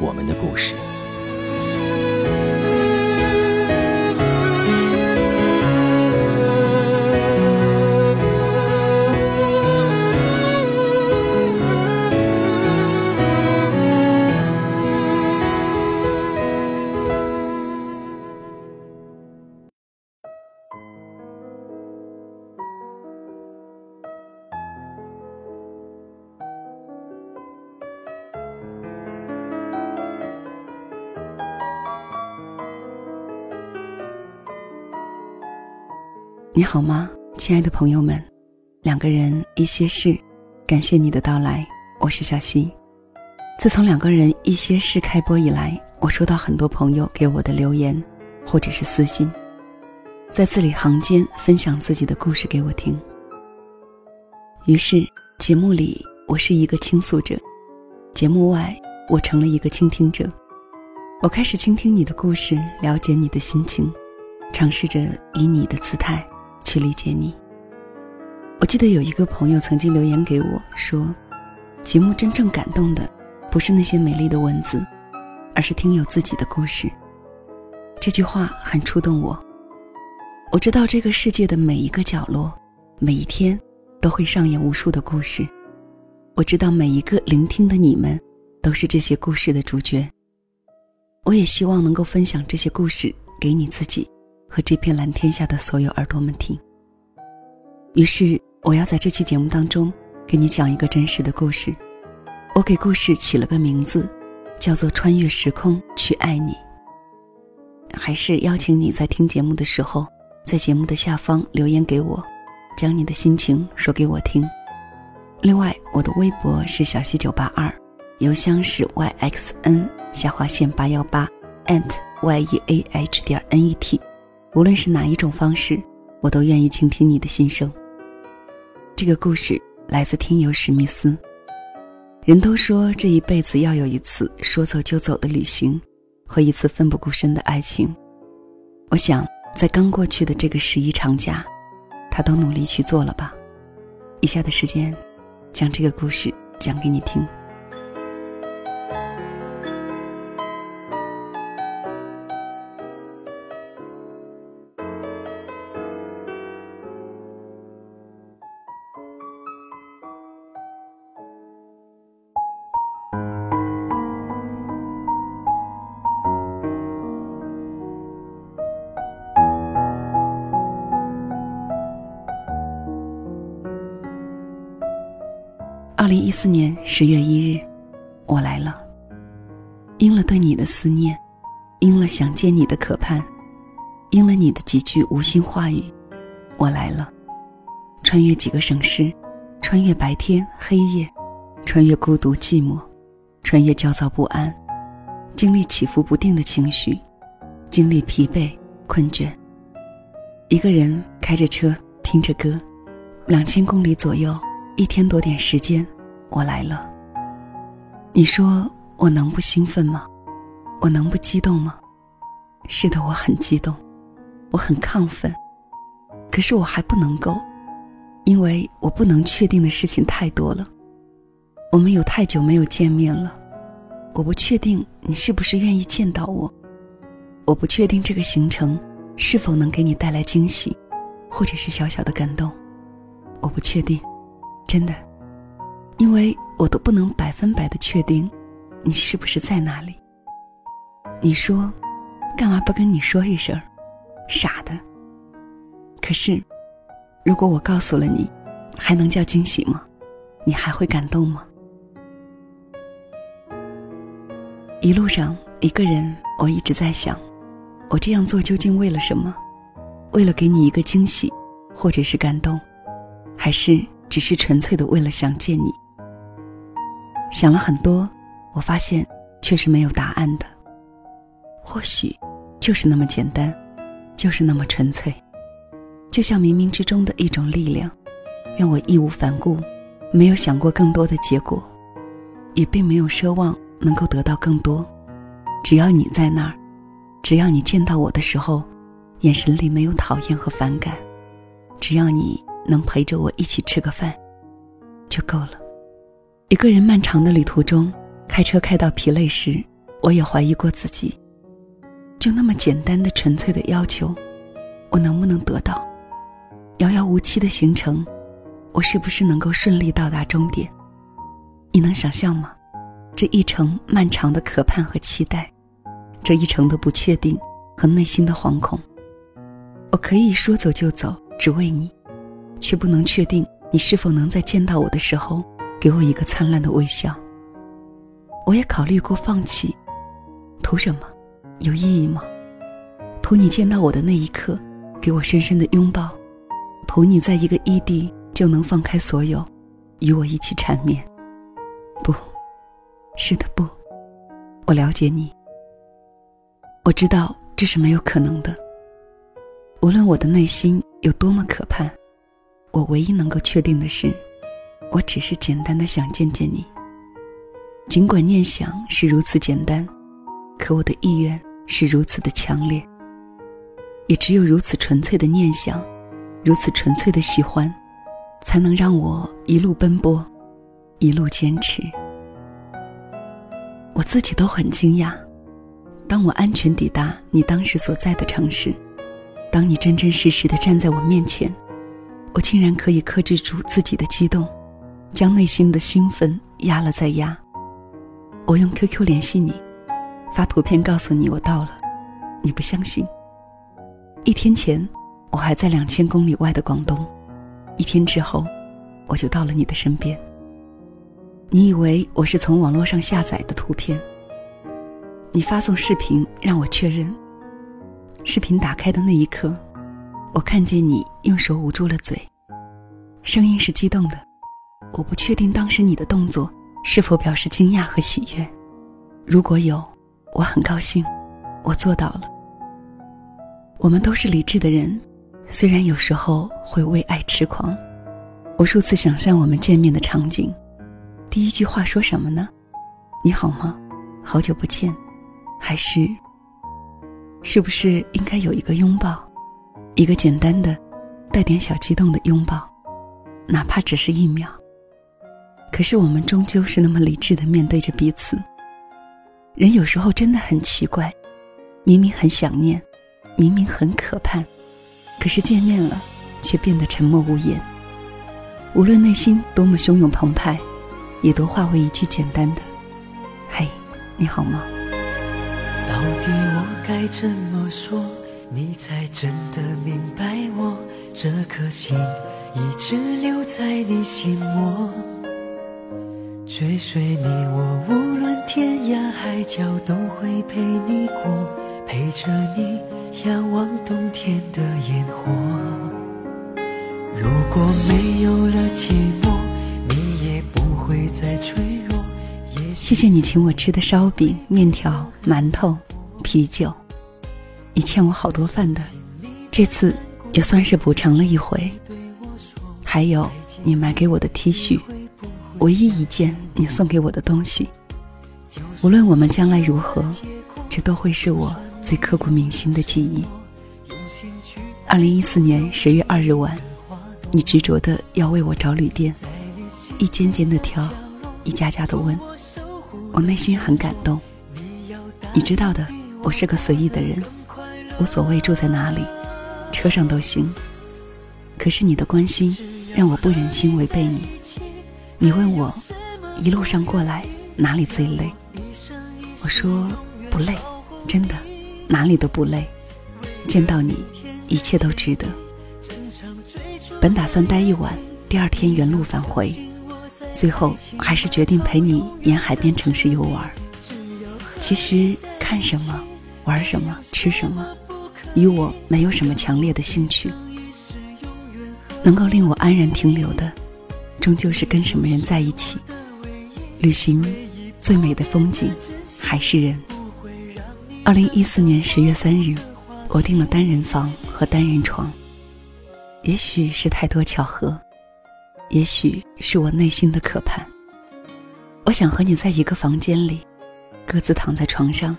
我们的故事。你好吗，亲爱的朋友们？两个人一些事，感谢你的到来，我是小溪。自从两个人一些事开播以来，我收到很多朋友给我的留言，或者是私信，在字里行间分享自己的故事给我听。于是节目里我是一个倾诉者，节目外我成了一个倾听者。我开始倾听你的故事，了解你的心情，尝试着以你的姿态。去理解你。我记得有一个朋友曾经留言给我说：“节目真正感动的，不是那些美丽的文字，而是听友自己的故事。”这句话很触动我。我知道这个世界的每一个角落，每一天都会上演无数的故事。我知道每一个聆听的你们，都是这些故事的主角。我也希望能够分享这些故事给你自己。和这片蓝天下的所有耳朵们听。于是，我要在这期节目当中给你讲一个真实的故事。我给故事起了个名字，叫做《穿越时空去爱你》。还是邀请你在听节目的时候，在节目的下方留言给我，将你的心情说给我听。另外，我的微博是小溪九八二，邮箱是 yxn 下划线八幺八 ant yeah 点 net。无论是哪一种方式，我都愿意倾听你的心声。这个故事来自听友史密斯。人都说这一辈子要有一次说走就走的旅行，和一次奋不顾身的爱情。我想，在刚过去的这个十一长假，他都努力去做了吧。以下的时间，将这个故事讲给你听。零一四年十月一日，我来了。因了对你的思念，因了想见你的渴盼，因了你的几句无心话语，我来了。穿越几个省市，穿越白天黑夜，穿越孤独寂寞，穿越焦躁不安，经历起伏不定的情绪，经历疲惫困倦。一个人开着车，听着歌，两千公里左右。一天多点时间，我来了。你说我能不兴奋吗？我能不激动吗？是的，我很激动，我很亢奋。可是我还不能够，因为我不能确定的事情太多了。我们有太久没有见面了，我不确定你是不是愿意见到我。我不确定这个行程是否能给你带来惊喜，或者是小小的感动。我不确定。真的，因为我都不能百分百的确定，你是不是在那里。你说，干嘛不跟你说一声？傻的。可是，如果我告诉了你，还能叫惊喜吗？你还会感动吗？一路上，一个人，我一直在想，我这样做究竟为了什么？为了给你一个惊喜，或者是感动，还是只是纯粹的为了想见你？想了很多，我发现却是没有答案的。或许，就是那么简单，就是那么纯粹，就像冥冥之中的一种力量，让我义无反顾，没有想过更多的结果，也并没有奢望。能够得到更多，只要你在那儿，只要你见到我的时候，眼神里没有讨厌和反感，只要你能陪着我一起吃个饭，就够了。一个人漫长的旅途中，开车开到疲累时，我也怀疑过自己，就那么简单的、纯粹的要求，我能不能得到？遥遥无期的行程，我是不是能够顺利到达终点？你能想象吗？这一程漫长的渴盼和期待，这一程的不确定和内心的惶恐。我可以说走就走，只为你，却不能确定你是否能在见到我的时候给我一个灿烂的微笑。我也考虑过放弃，图什么？有意义吗？图你见到我的那一刻，给我深深的拥抱；图你在一个异地就能放开所有，与我一起缠绵。不。是的，不，我了解你。我知道这是没有可能的。无论我的内心有多么可盼，我唯一能够确定的是，我只是简单的想见见你。尽管念想是如此简单，可我的意愿是如此的强烈。也只有如此纯粹的念想，如此纯粹的喜欢，才能让我一路奔波，一路坚持。我自己都很惊讶，当我安全抵达你当时所在的城市，当你真真实实的站在我面前，我竟然可以克制住自己的激动，将内心的兴奋压了再压。我用 QQ 联系你，发图片告诉你我到了，你不相信。一天前，我还在两千公里外的广东，一天之后，我就到了你的身边。你以为我是从网络上下载的图片？你发送视频让我确认。视频打开的那一刻，我看见你用手捂住了嘴，声音是激动的。我不确定当时你的动作是否表示惊讶和喜悦。如果有，我很高兴，我做到了。我们都是理智的人，虽然有时候会为爱痴狂，无数次想象我们见面的场景。第一句话说什么呢？你好吗？好久不见，还是？是不是应该有一个拥抱，一个简单的、带点小激动的拥抱，哪怕只是一秒。可是我们终究是那么理智的面对着彼此。人有时候真的很奇怪，明明很想念，明明很可盼，可是见面了，却变得沉默无言。无论内心多么汹涌澎湃。也都化为一句简单的“嘿，你好吗？”到底我该怎么说，你才真的明白我？这颗心一直留在你心窝，追随你，我无论天涯海角都会陪你过，陪着你仰望冬天的烟火。如果没有了寂寞。你也不会再脆弱谢谢你请我吃的烧饼、面条、馒头、啤酒，你欠我好多饭的，这次也算是补偿了一回。还有你买给我的 T 恤，唯一一件你送给我的东西。无论我们将来如何，这都会是我最刻骨铭心的记忆。二零一四年十月二日晚，你执着的要为我找旅店，一间间的挑，一家家的问。我内心很感动，你知道的，我是个随意的人，无所谓住在哪里，车上都行。可是你的关心让我不忍心违背你。你问我一路上过来哪里最累，我说不累，真的，哪里都不累。见到你，一切都值得。本打算待一晚，第二天原路返回，最后还是决定陪你沿海边城市游玩。其实看什么、玩什么、吃什么，与我没有什么强烈的兴趣。能够令我安然停留的，终究是跟什么人在一起。旅行最美的风景，还是人。二零一四年十月三日，我订了单人房和单人床。也许是太多巧合，也许是我内心的渴盼。我想和你在一个房间里，各自躺在床上，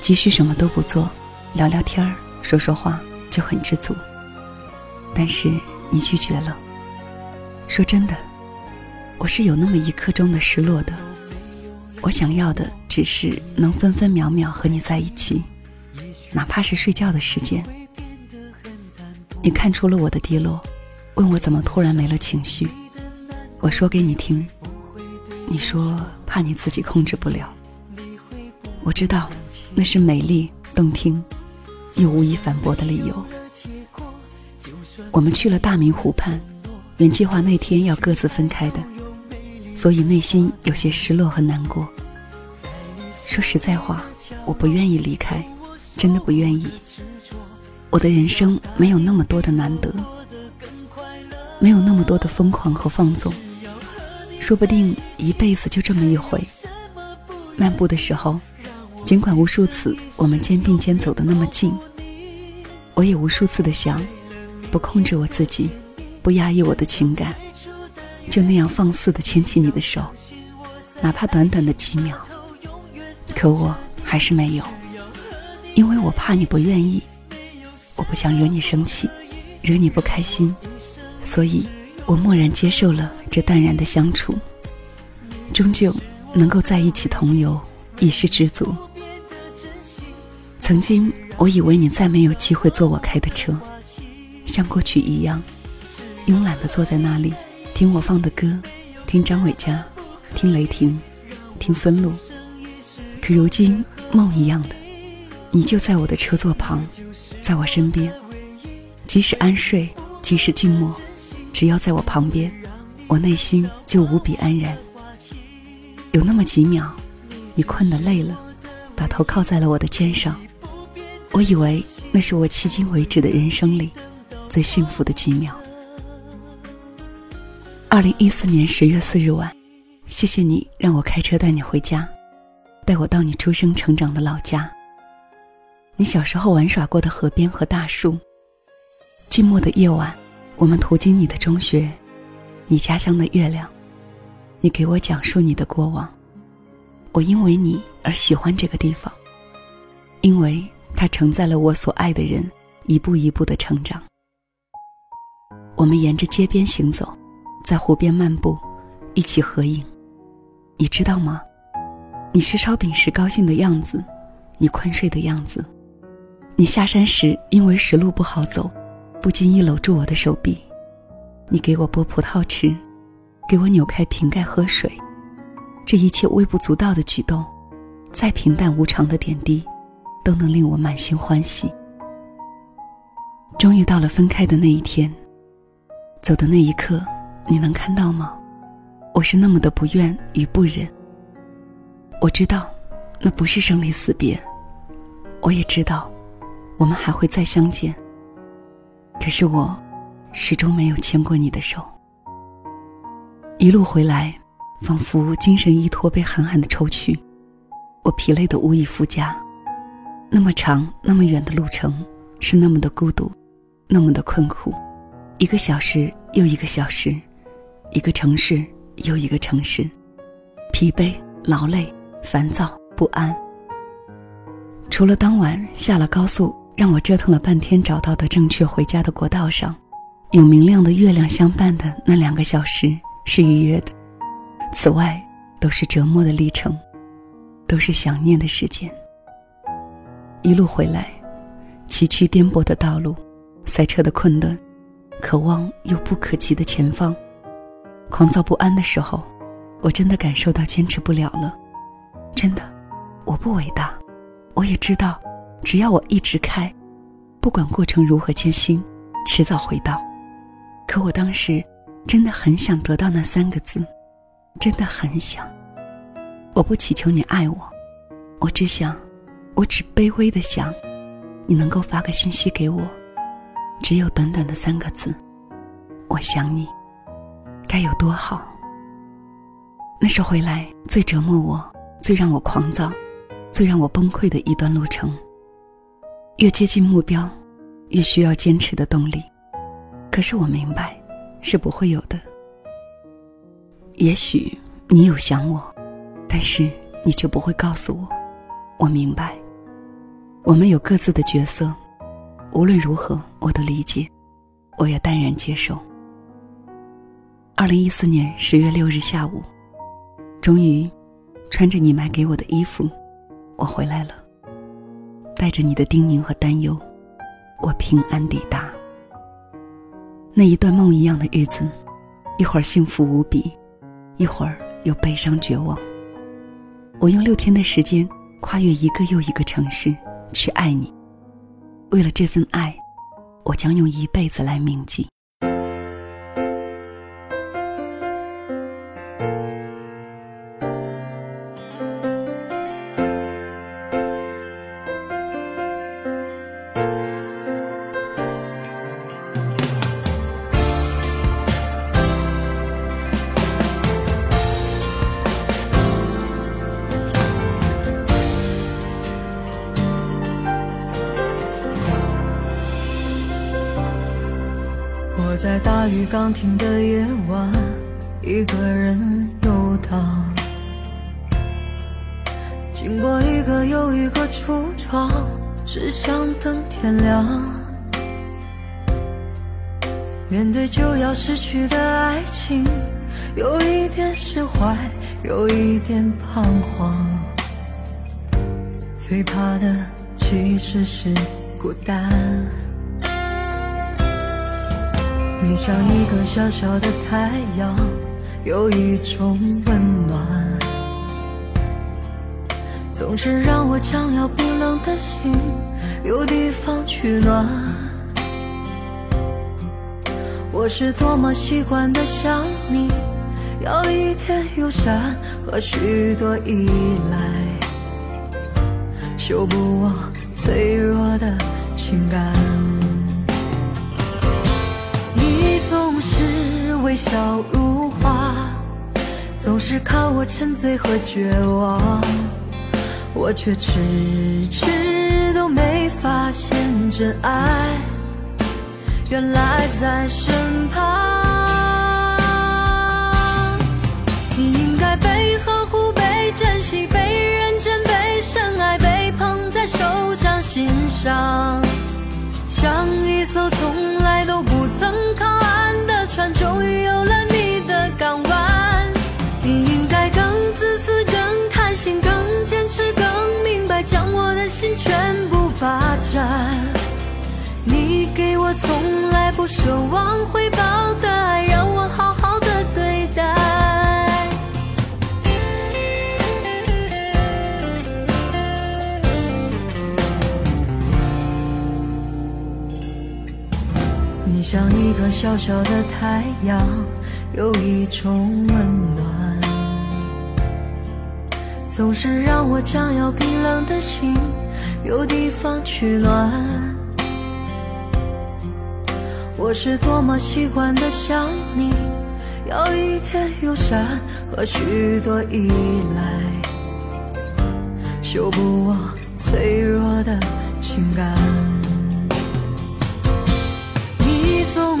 即使什么都不做，聊聊天儿，说说话，就很知足。但是你拒绝了。说真的，我是有那么一刻钟的失落的。我想要的只是能分分秒秒和你在一起，哪怕是睡觉的时间。你看出了我的低落，问我怎么突然没了情绪。我说给你听，你说怕你自己控制不了。我知道，那是美丽、动听，又无以反驳的理由。我们去了大明湖畔，原计划那天要各自分开的，所以内心有些失落和难过。说实在话，我不愿意离开，真的不愿意。我的人生没有那么多的难得，没有那么多的疯狂和放纵，说不定一辈子就这么一回。漫步的时候，尽管无数次我们肩并肩走得那么近，我也无数次的想，不控制我自己，不压抑我的情感，就那样放肆的牵起你的手，哪怕短短的几秒。可我还是没有，因为我怕你不愿意。我不想惹你生气，惹你不开心，所以我默然接受了这淡然的相处。终究能够在一起同游，已是知足。曾经我以为你再没有机会坐我开的车，像过去一样，慵懒的坐在那里，听我放的歌，听张伟嘉，听雷霆，听孙露。可如今梦一样的，你就在我的车座旁。在我身边，即使安睡，即使静默，只要在我旁边，我内心就无比安然。有那么几秒，你困得累了，把头靠在了我的肩上，我以为那是我迄今为止的人生里最幸福的几秒。二零一四年十月四日晚，谢谢你让我开车带你回家，带我到你出生成长的老家。你小时候玩耍过的河边和大树。寂寞的夜晚，我们途经你的中学，你家乡的月亮。你给我讲述你的过往，我因为你而喜欢这个地方，因为它承载了我所爱的人一步一步的成长。我们沿着街边行走，在湖边漫步，一起合影。你知道吗？你吃烧饼时高兴的样子，你困睡的样子。你下山时，因为石路不好走，不经意搂住我的手臂。你给我剥葡萄吃，给我扭开瓶盖喝水。这一切微不足道的举动，再平淡无常的点滴，都能令我满心欢喜。终于到了分开的那一天，走的那一刻，你能看到吗？我是那么的不愿与不忍。我知道，那不是生离死别。我也知道。我们还会再相见，可是我始终没有牵过你的手。一路回来，仿佛精神依托被狠狠的抽去，我疲累的无以复加。那么长、那么远的路程，是那么的孤独，那么的困苦。一个小时又一个小时，一个城市又一个城市，疲惫、劳累、烦躁、不安。除了当晚下了高速。让我折腾了半天找到的正确回家的国道上，有明亮的月亮相伴的那两个小时是愉悦的，此外都是折磨的历程，都是想念的时间。一路回来，崎岖颠簸的道路，塞车的困顿，可望又不可及的前方，狂躁不安的时候，我真的感受到坚持不了了，真的，我不伟大，我也知道，只要我一直开，不管过程如何艰辛，迟早会到。可我当时真的很想得到那三个字，真的很想。我不祈求你爱我，我只想，我只卑微的想，你能够发个信息给我，只有短短的三个字：我想你，该有多好。那是回来最折磨我、最让我狂躁、最让我崩溃的一段路程。越接近目标，越需要坚持的动力。可是我明白，是不会有的。也许你有想我。但是你却不会告诉我，我明白。我们有各自的角色，无论如何，我都理解，我也淡然接受。二零一四年十月六日下午，终于，穿着你买给我的衣服，我回来了。带着你的叮咛和担忧，我平安抵达。那一段梦一样的日子，一会儿幸福无比，一会儿又悲伤绝望。我用六天的时间跨越一个又一个城市去爱你，为了这份爱，我将用一辈子来铭记。在大雨刚停的夜晚，一个人游荡，经过一个又一个橱窗，只想等天亮。面对就要失去的爱情，有一点释怀，有一点彷徨。最怕的其实是孤单。你像一个小小的太阳，有一种温暖，总是让我将要冰冷的心有地方取暖。我是多么习惯的想你，要一点友善和许多依赖，修补我脆弱的情感。总是微笑如花，总是靠我沉醉和绝望，我却迟迟都没发现真爱，原来在身旁。你应该被呵护、被珍惜、被认真、被深爱、被捧在手掌心上，像一艘从来都不曾靠岸。船终于有了你的港湾，你应该更自私、更贪心、更坚持、更明白，将我的心全部霸占。你给我从来不奢望回报的爱，让我好好像一个小小的太阳，有一种温暖，总是让我将要冰冷的心有地方取暖。我是多么习惯的想你，要一点友善和许多依赖，修补我脆弱的情感。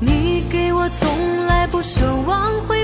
你给我从来不奢望回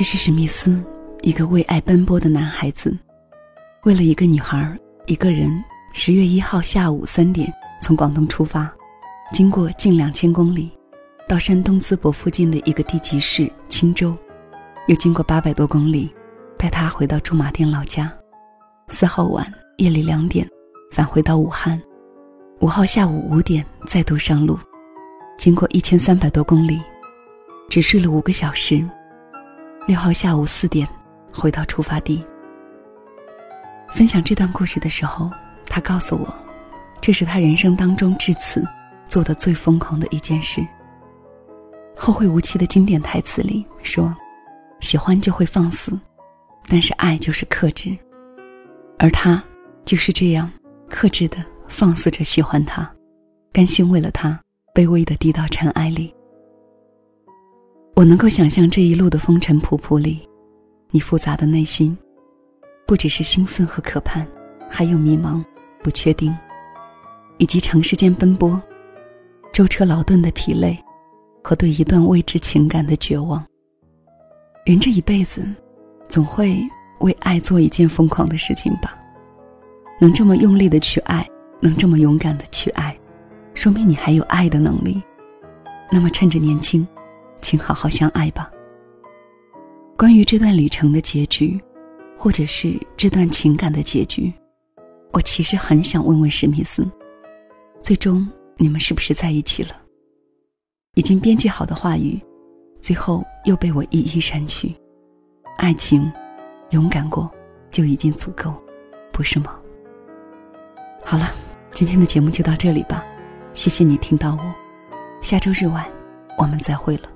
这是史密斯，一个为爱奔波的男孩子，为了一个女孩，一个人，十月一号下午三点从广东出发，经过近两千公里，到山东淄博附近的一个地级市青州，又经过八百多公里，带他回到驻马店老家。四号晚夜里两点，返回到武汉。五号下午五点再度上路，经过一千三百多公里，只睡了五个小时。六号下午四点回到出发地。分享这段故事的时候，他告诉我，这是他人生当中至此做的最疯狂的一件事。《后会无期》的经典台词里说：“喜欢就会放肆，但是爱就是克制。”而他就是这样克制的放肆着喜欢他，甘心为了他卑微的低到尘埃里。我能够想象这一路的风尘仆仆里，你复杂的内心，不只是兴奋和渴盼，还有迷茫、不确定，以及长时间奔波、舟车劳顿的疲累，和对一段未知情感的绝望。人这一辈子，总会为爱做一件疯狂的事情吧？能这么用力的去爱，能这么勇敢的去爱，说明你还有爱的能力。那么趁着年轻。请好好相爱吧。关于这段旅程的结局，或者是这段情感的结局，我其实很想问问史密斯：最终你们是不是在一起了？已经编辑好的话语，最后又被我一一删去。爱情，勇敢过就已经足够，不是吗？好了，今天的节目就到这里吧。谢谢你听到我，下周日晚我们再会了。